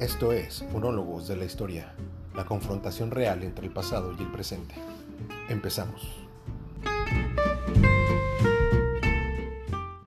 Esto es Monólogos de la Historia, la confrontación real entre el pasado y el presente. Empezamos.